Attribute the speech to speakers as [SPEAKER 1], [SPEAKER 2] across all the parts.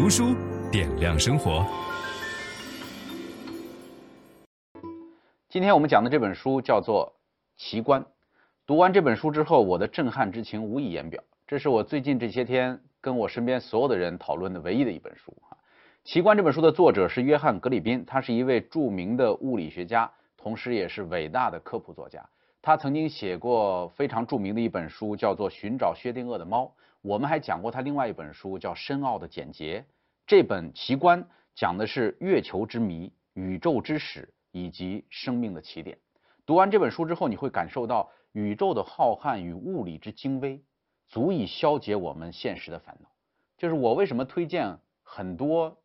[SPEAKER 1] 读书点亮生活。
[SPEAKER 2] 今天我们讲的这本书叫做《奇观》。读完这本书之后，我的震撼之情无以言表。这是我最近这些天跟我身边所有的人讨论的唯一的一本书啊。《奇观》这本书的作者是约翰·格里宾，他是一位著名的物理学家，同时也是伟大的科普作家。他曾经写过非常著名的一本书，叫做《寻找薛定谔的猫》。我们还讲过他另外一本书叫《深奥的简洁》，这本奇观讲的是月球之谜、宇宙之始以及生命的起点。读完这本书之后，你会感受到宇宙的浩瀚与物理之精微，足以消解我们现实的烦恼。就是我为什么推荐很多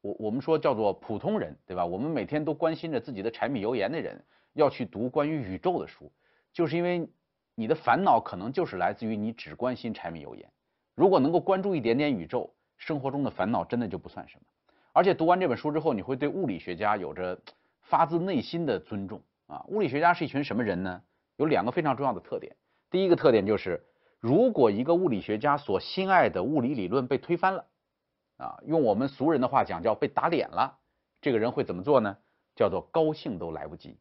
[SPEAKER 2] 我我们说叫做普通人，对吧？我们每天都关心着自己的柴米油盐的人，要去读关于宇宙的书，就是因为你的烦恼可能就是来自于你只关心柴米油盐。如果能够关注一点点宇宙，生活中的烦恼真的就不算什么。而且读完这本书之后，你会对物理学家有着发自内心的尊重啊！物理学家是一群什么人呢？有两个非常重要的特点。第一个特点就是，如果一个物理学家所心爱的物理理论被推翻了，啊，用我们俗人的话讲叫被打脸了，这个人会怎么做呢？叫做高兴都来不及，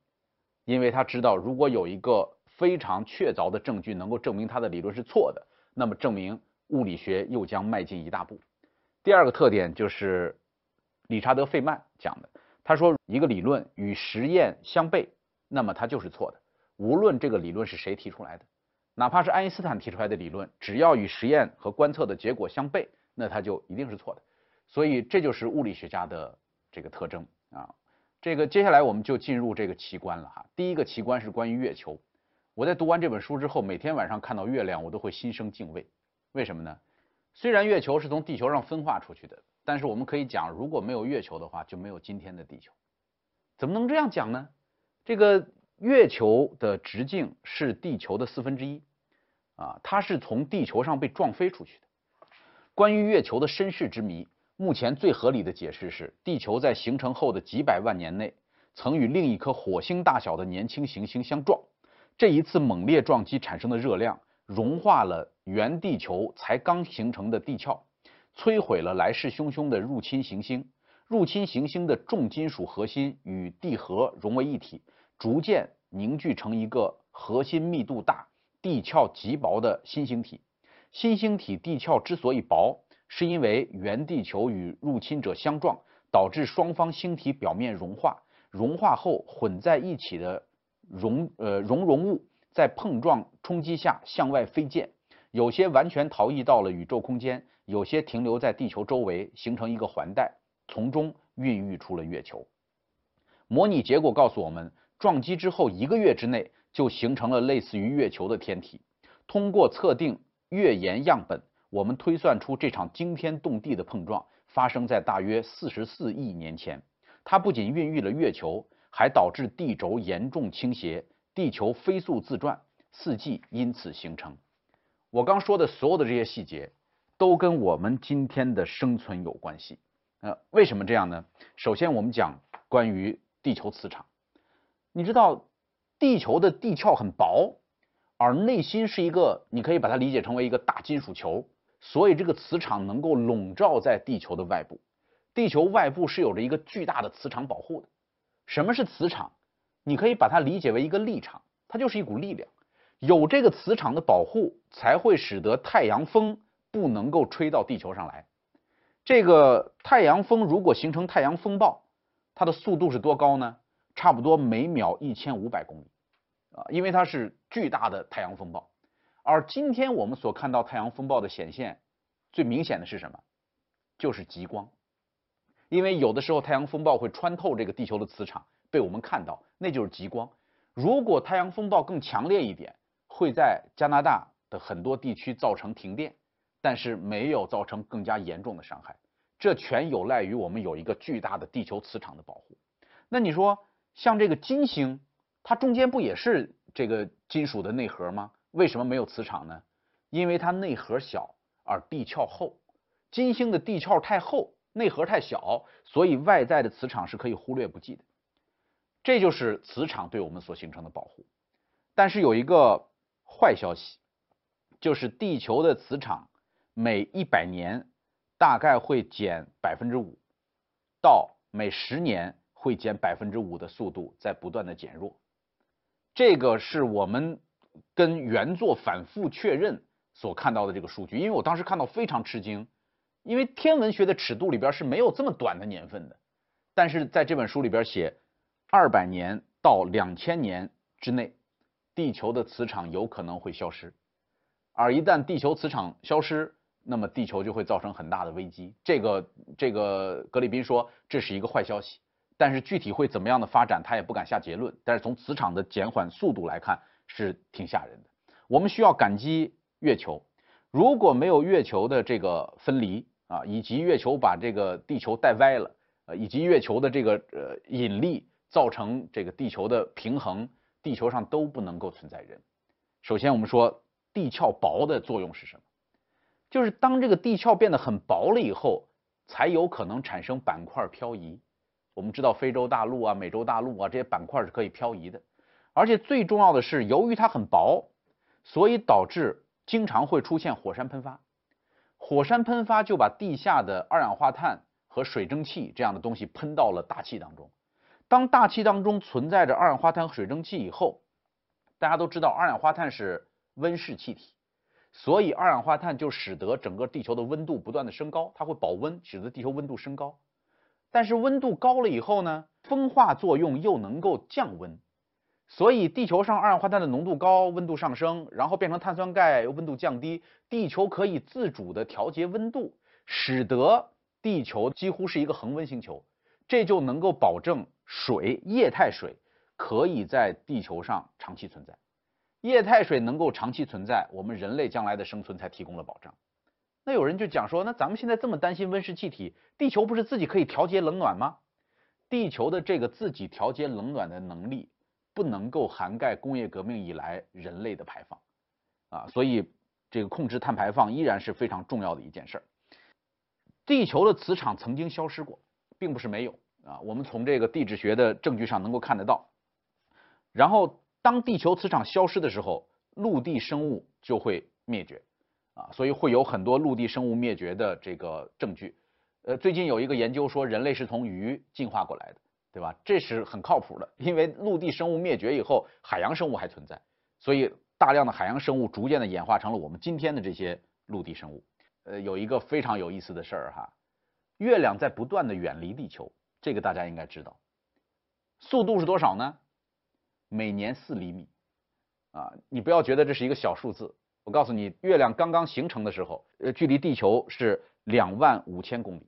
[SPEAKER 2] 因为他知道，如果有一个非常确凿的证据能够证明他的理论是错的，那么证明。物理学又将迈进一大步。第二个特点就是理查德·费曼讲的，他说一个理论与实验相悖，那么它就是错的。无论这个理论是谁提出来的，哪怕是爱因斯坦提出来的理论，只要与实验和观测的结果相悖，那它就一定是错的。所以这就是物理学家的这个特征啊。这个接下来我们就进入这个奇观了哈。第一个奇观是关于月球。我在读完这本书之后，每天晚上看到月亮，我都会心生敬畏。为什么呢？虽然月球是从地球上分化出去的，但是我们可以讲，如果没有月球的话，就没有今天的地球。怎么能这样讲呢？这个月球的直径是地球的四分之一，啊，它是从地球上被撞飞出去的。关于月球的身世之谜，目前最合理的解释是，地球在形成后的几百万年内，曾与另一颗火星大小的年轻行星相撞，这一次猛烈撞击产生的热量。融化了原地球才刚形成的地壳，摧毁了来势汹汹的入侵行星。入侵行星的重金属核心与地核融为一体，逐渐凝聚成一个核心密度大、地壳极薄的新星体。新星体地壳之所以薄，是因为原地球与入侵者相撞，导致双方星体表面融化。融化后混在一起的熔呃熔融物。在碰撞冲击下向外飞溅，有些完全逃逸到了宇宙空间，有些停留在地球周围，形成一个环带，从中孕育出了月球。模拟结果告诉我们，撞击之后一个月之内就形成了类似于月球的天体。通过测定月岩样本，我们推算出这场惊天动地的碰撞发生在大约四十四亿年前。它不仅孕育了月球，还导致地轴严重倾斜。地球飞速自转，四季因此形成。我刚说的所有的这些细节，都跟我们今天的生存有关系。呃，为什么这样呢？首先，我们讲关于地球磁场。你知道，地球的地壳很薄，而内心是一个，你可以把它理解成为一个大金属球，所以这个磁场能够笼罩在地球的外部。地球外部是有着一个巨大的磁场保护的。什么是磁场？你可以把它理解为一个力场，它就是一股力量，有这个磁场的保护，才会使得太阳风不能够吹到地球上来。这个太阳风如果形成太阳风暴，它的速度是多高呢？差不多每秒一千五百公里啊，因为它是巨大的太阳风暴。而今天我们所看到太阳风暴的显现，最明显的是什么？就是极光，因为有的时候太阳风暴会穿透这个地球的磁场。被我们看到，那就是极光。如果太阳风暴更强烈一点，会在加拿大的很多地区造成停电。但是没有造成更加严重的伤害。这全有赖于我们有一个巨大的地球磁场的保护。那你说，像这个金星，它中间不也是这个金属的内核吗？为什么没有磁场呢？因为它内核小而地壳厚。金星的地壳太厚，内核太小，所以外在的磁场是可以忽略不计的。这就是磁场对我们所形成的保护。但是有一个坏消息，就是地球的磁场每一百年大概会减百分之五，到每十年会减百分之五的速度在不断的减弱。这个是我们跟原作反复确认所看到的这个数据，因为我当时看到非常吃惊，因为天文学的尺度里边是没有这么短的年份的，但是在这本书里边写，二百年到两千年之内，地球的磁场有可能会消失，而一旦地球磁场消失，那么地球就会造成很大的危机。这个这个格里宾说这是一个坏消息，但是具体会怎么样的发展，他也不敢下结论。但是从磁场的减缓速度来看，是挺吓人的。我们需要感激月球，如果没有月球的这个分离啊，以及月球把这个地球带歪了，呃，以及月球的这个呃引力造成这个地球的平衡。地球上都不能够存在人。首先，我们说地壳薄的作用是什么？就是当这个地壳变得很薄了以后，才有可能产生板块漂移。我们知道非洲大陆啊、美洲大陆啊这些板块是可以漂移的，而且最重要的是，由于它很薄，所以导致经常会出现火山喷发。火山喷发就把地下的二氧化碳和水蒸气这样的东西喷到了大气当中。当大气当中存在着二氧化碳和水蒸气以后，大家都知道二氧化碳是温室气体，所以二氧化碳就使得整个地球的温度不断的升高，它会保温，使得地球温度升高。但是温度高了以后呢，风化作用又能够降温，所以地球上二氧化碳的浓度高，温度上升，然后变成碳酸钙，温度降低，地球可以自主的调节温度，使得地球几乎是一个恒温星球。这就能够保证水，液态水可以在地球上长期存在。液态水能够长期存在，我们人类将来的生存才提供了保障。那有人就讲说，那咱们现在这么担心温室气体，地球不是自己可以调节冷暖吗？地球的这个自己调节冷暖的能力，不能够涵盖工业革命以来人类的排放啊，所以这个控制碳排放依然是非常重要的一件事儿。地球的磁场曾经消失过。并不是没有啊，我们从这个地质学的证据上能够看得到。然后，当地球磁场消失的时候，陆地生物就会灭绝啊，所以会有很多陆地生物灭绝的这个证据。呃，最近有一个研究说，人类是从鱼进化过来的，对吧？这是很靠谱的，因为陆地生物灭绝以后，海洋生物还存在，所以大量的海洋生物逐渐的演化成了我们今天的这些陆地生物。呃，有一个非常有意思的事儿哈。月亮在不断的远离地球，这个大家应该知道。速度是多少呢？每年四厘米。啊，你不要觉得这是一个小数字。我告诉你，月亮刚刚形成的时候，呃，距离地球是两万五千公里。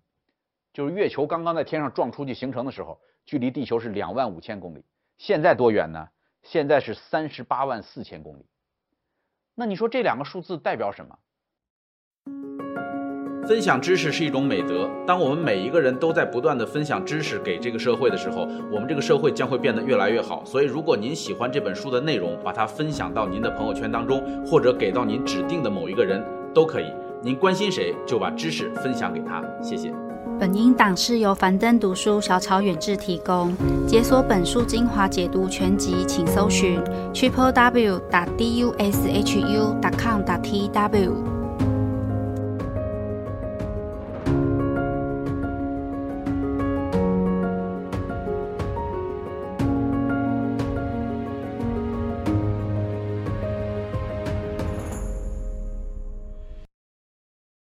[SPEAKER 2] 就是月球刚刚在天上撞出去形成的时候，距离地球是两万五千公里。现在多远呢？现在是三十八万四千公里。那你说这两个数字代表什么？分享知识是一种美德。当我们每一个人都在不断地分享知识给这个社会的时候，我们这个社会将会变得越来越好。所以，如果您喜欢这本书的内容，把它分享到您的朋友圈当中，或者给到您指定的某一个人都可以。您关心谁，就把知识分享给他。谢谢。
[SPEAKER 3] 本音档是由樊登读书小草远志提供。解锁本书精华解读全集，请搜寻 triple w 打 d u s h u 打 com 打 t w。